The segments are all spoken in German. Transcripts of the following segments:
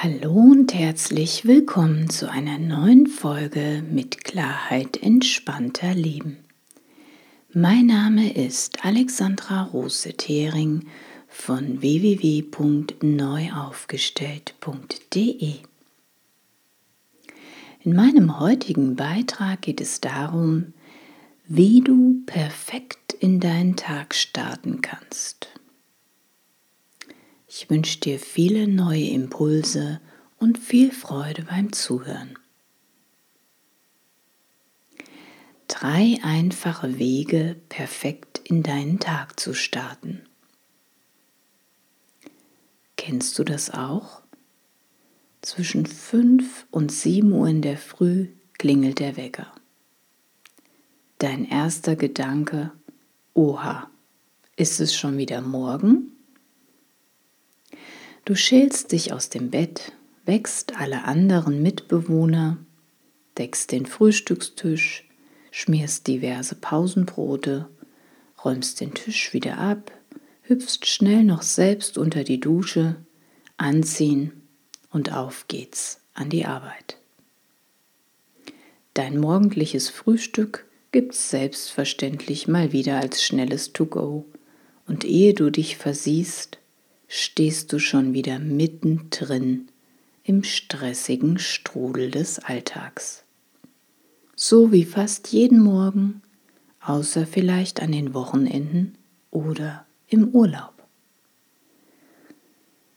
Hallo und herzlich willkommen zu einer neuen Folge mit Klarheit entspannter Leben. Mein Name ist Alexandra Rose-Thering von www.neuaufgestellt.de. In meinem heutigen Beitrag geht es darum, wie du perfekt in deinen Tag starten kannst. Ich wünsche dir viele neue Impulse und viel Freude beim Zuhören. Drei einfache Wege, perfekt in deinen Tag zu starten. Kennst du das auch? Zwischen 5 und 7 Uhr in der Früh klingelt der Wecker. Dein erster Gedanke, oha, ist es schon wieder morgen? Du schälst dich aus dem Bett, wächst alle anderen Mitbewohner, deckst den Frühstückstisch, schmierst diverse Pausenbrote, räumst den Tisch wieder ab, hüpfst schnell noch selbst unter die Dusche, anziehen und auf geht's an die Arbeit. Dein morgendliches Frühstück gibt's selbstverständlich mal wieder als schnelles To-Go und ehe du dich versiehst, stehst du schon wieder mittendrin im stressigen Strudel des Alltags. So wie fast jeden Morgen, außer vielleicht an den Wochenenden oder im Urlaub.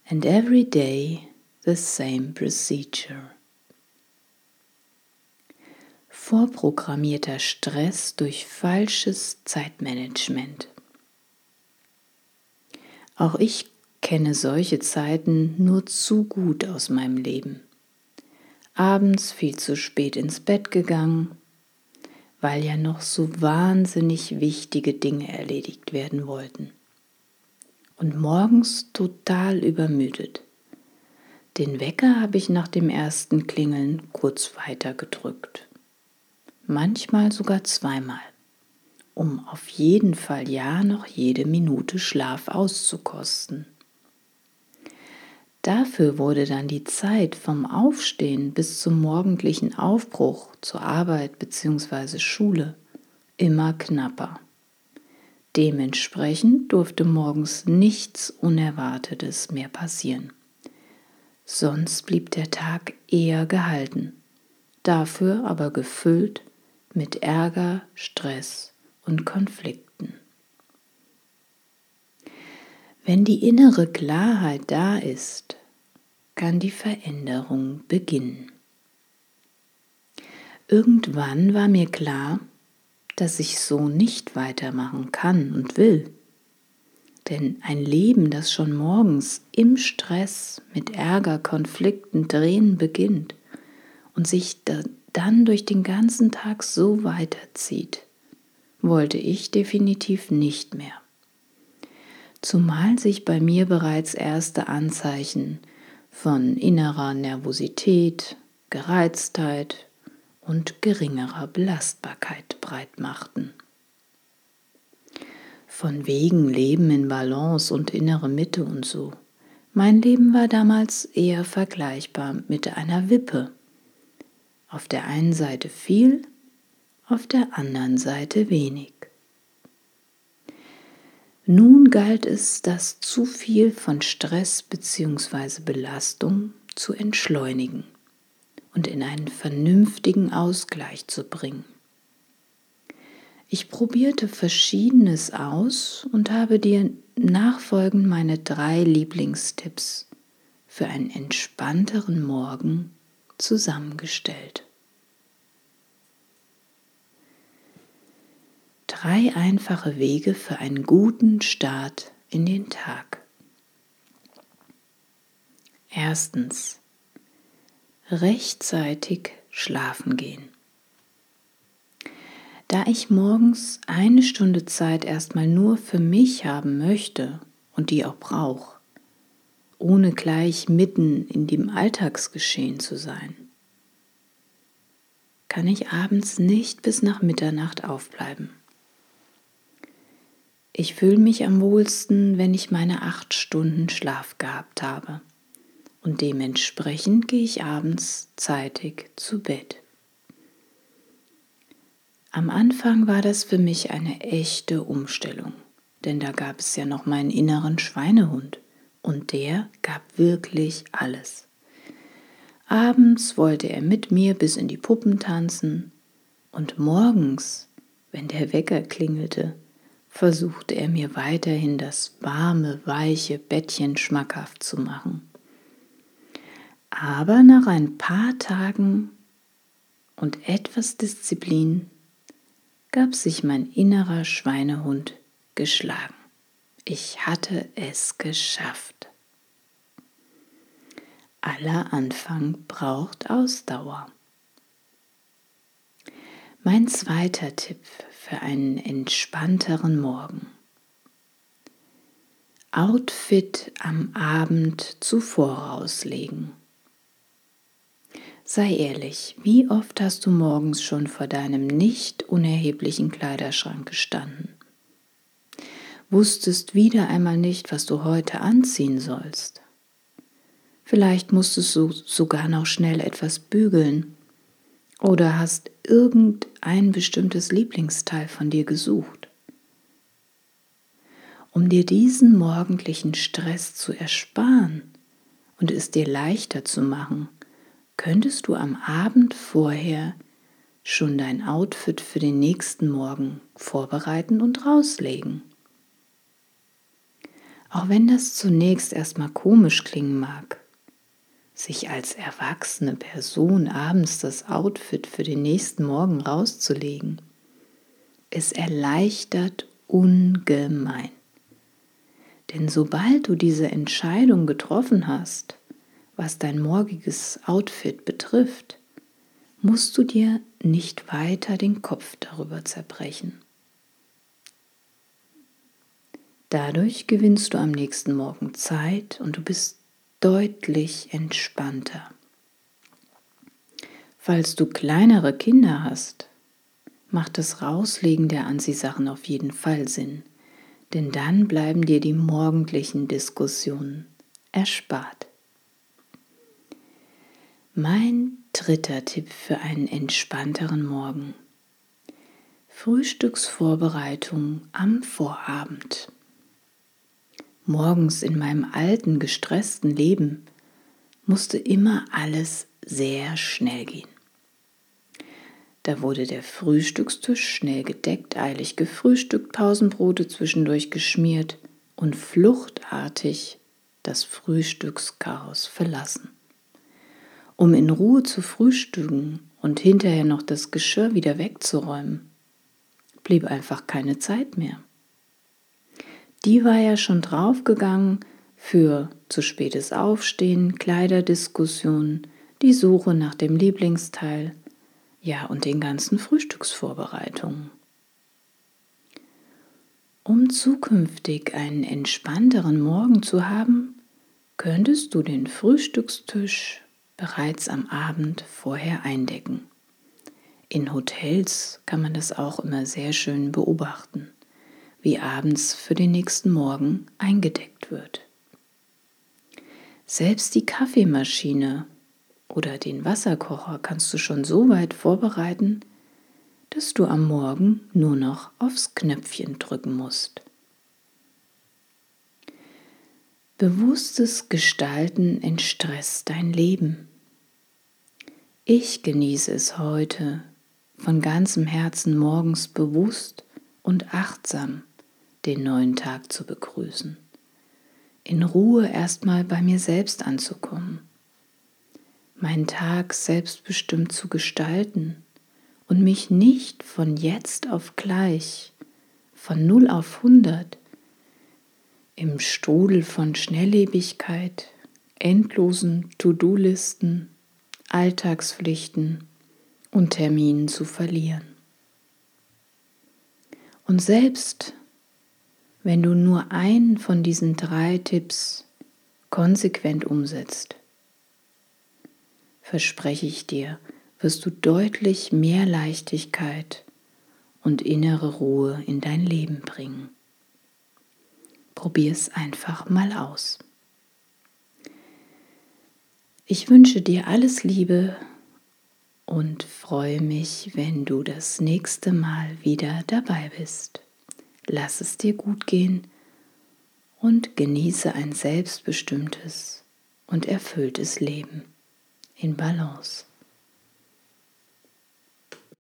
And every day the same procedure. Vorprogrammierter Stress durch falsches Zeitmanagement. Auch ich kenne solche Zeiten nur zu gut aus meinem Leben. Abends viel zu spät ins Bett gegangen, weil ja noch so wahnsinnig wichtige Dinge erledigt werden wollten. Und morgens total übermüdet. Den Wecker habe ich nach dem ersten Klingeln kurz weiter gedrückt. Manchmal sogar zweimal, um auf jeden Fall ja noch jede Minute Schlaf auszukosten. Dafür wurde dann die Zeit vom Aufstehen bis zum morgendlichen Aufbruch zur Arbeit bzw. Schule immer knapper. Dementsprechend durfte morgens nichts Unerwartetes mehr passieren. Sonst blieb der Tag eher gehalten, dafür aber gefüllt mit Ärger, Stress und Konflikten. Wenn die innere Klarheit da ist, kann die Veränderung beginnen. Irgendwann war mir klar, dass ich so nicht weitermachen kann und will. Denn ein Leben, das schon morgens im Stress mit Ärger, Konflikten, Drehen beginnt und sich dann durch den ganzen Tag so weiterzieht, wollte ich definitiv nicht mehr zumal sich bei mir bereits erste Anzeichen von innerer Nervosität, Gereiztheit und geringerer Belastbarkeit breit machten. Von wegen Leben in Balance und innere Mitte und so. Mein Leben war damals eher vergleichbar mit einer Wippe. Auf der einen Seite viel, auf der anderen Seite wenig. Nun galt es, das zu viel von Stress bzw. Belastung zu entschleunigen und in einen vernünftigen Ausgleich zu bringen. Ich probierte verschiedenes aus und habe dir nachfolgend meine drei Lieblingstipps für einen entspannteren Morgen zusammengestellt. Drei einfache Wege für einen guten Start in den Tag. Erstens. Rechtzeitig schlafen gehen. Da ich morgens eine Stunde Zeit erstmal nur für mich haben möchte und die auch brauche, ohne gleich mitten in dem Alltagsgeschehen zu sein, kann ich abends nicht bis nach Mitternacht aufbleiben. Ich fühle mich am wohlsten, wenn ich meine acht Stunden Schlaf gehabt habe. und dementsprechend gehe ich abends zeitig zu Bett. Am Anfang war das für mich eine echte Umstellung, denn da gab es ja noch meinen inneren Schweinehund und der gab wirklich alles. Abends wollte er mit mir bis in die Puppen tanzen und morgens, wenn der Wecker klingelte, versuchte er mir weiterhin das warme, weiche Bettchen schmackhaft zu machen. Aber nach ein paar Tagen und etwas Disziplin gab sich mein innerer Schweinehund geschlagen. Ich hatte es geschafft. Aller Anfang braucht Ausdauer. Mein zweiter Tipp für einen entspannteren Morgen. Outfit am Abend zuvor rauslegen. Sei ehrlich, wie oft hast du morgens schon vor deinem nicht unerheblichen Kleiderschrank gestanden? Wusstest wieder einmal nicht, was du heute anziehen sollst. Vielleicht musstest du sogar noch schnell etwas bügeln oder hast irgendein bestimmtes Lieblingsteil von dir gesucht. Um dir diesen morgendlichen Stress zu ersparen und es dir leichter zu machen, könntest du am Abend vorher schon dein Outfit für den nächsten Morgen vorbereiten und rauslegen. Auch wenn das zunächst erstmal komisch klingen mag, sich als erwachsene Person abends das Outfit für den nächsten Morgen rauszulegen, es erleichtert ungemein. Denn sobald du diese Entscheidung getroffen hast, was dein morgiges Outfit betrifft, musst du dir nicht weiter den Kopf darüber zerbrechen. Dadurch gewinnst du am nächsten Morgen Zeit und du bist deutlich entspannter. Falls du kleinere Kinder hast, macht das Rauslegen der Anziehsachen auf jeden Fall Sinn, denn dann bleiben dir die morgendlichen Diskussionen erspart. Mein dritter Tipp für einen entspannteren Morgen. Frühstücksvorbereitung am Vorabend. Morgens in meinem alten, gestressten Leben musste immer alles sehr schnell gehen. Da wurde der Frühstückstisch schnell gedeckt, eilig gefrühstückt, Pausenbrote zwischendurch geschmiert und fluchtartig das Frühstückschaos verlassen um in Ruhe zu frühstücken und hinterher noch das Geschirr wieder wegzuräumen, blieb einfach keine Zeit mehr. Die war ja schon draufgegangen für zu spätes Aufstehen, Kleiderdiskussionen, die Suche nach dem Lieblingsteil, ja und den ganzen Frühstücksvorbereitungen. Um zukünftig einen entspannteren Morgen zu haben, könntest du den Frühstückstisch bereits am Abend vorher eindecken. In Hotels kann man das auch immer sehr schön beobachten, wie abends für den nächsten Morgen eingedeckt wird. Selbst die Kaffeemaschine oder den Wasserkocher kannst du schon so weit vorbereiten, dass du am Morgen nur noch aufs Knöpfchen drücken musst. Bewusstes Gestalten entstresst dein Leben. Ich genieße es heute von ganzem Herzen morgens bewusst und achtsam den neuen Tag zu begrüßen. In Ruhe erstmal bei mir selbst anzukommen. Meinen Tag selbstbestimmt zu gestalten und mich nicht von jetzt auf gleich, von 0 auf 100, im Strudel von Schnelllebigkeit, endlosen To-Do-Listen Alltagspflichten und Terminen zu verlieren. Und selbst wenn du nur einen von diesen drei Tipps konsequent umsetzt, verspreche ich dir, wirst du deutlich mehr Leichtigkeit und innere Ruhe in dein Leben bringen. Probier es einfach mal aus. Ich wünsche dir alles Liebe und freue mich, wenn du das nächste Mal wieder dabei bist. Lass es dir gut gehen und genieße ein selbstbestimmtes und erfülltes Leben in Balance.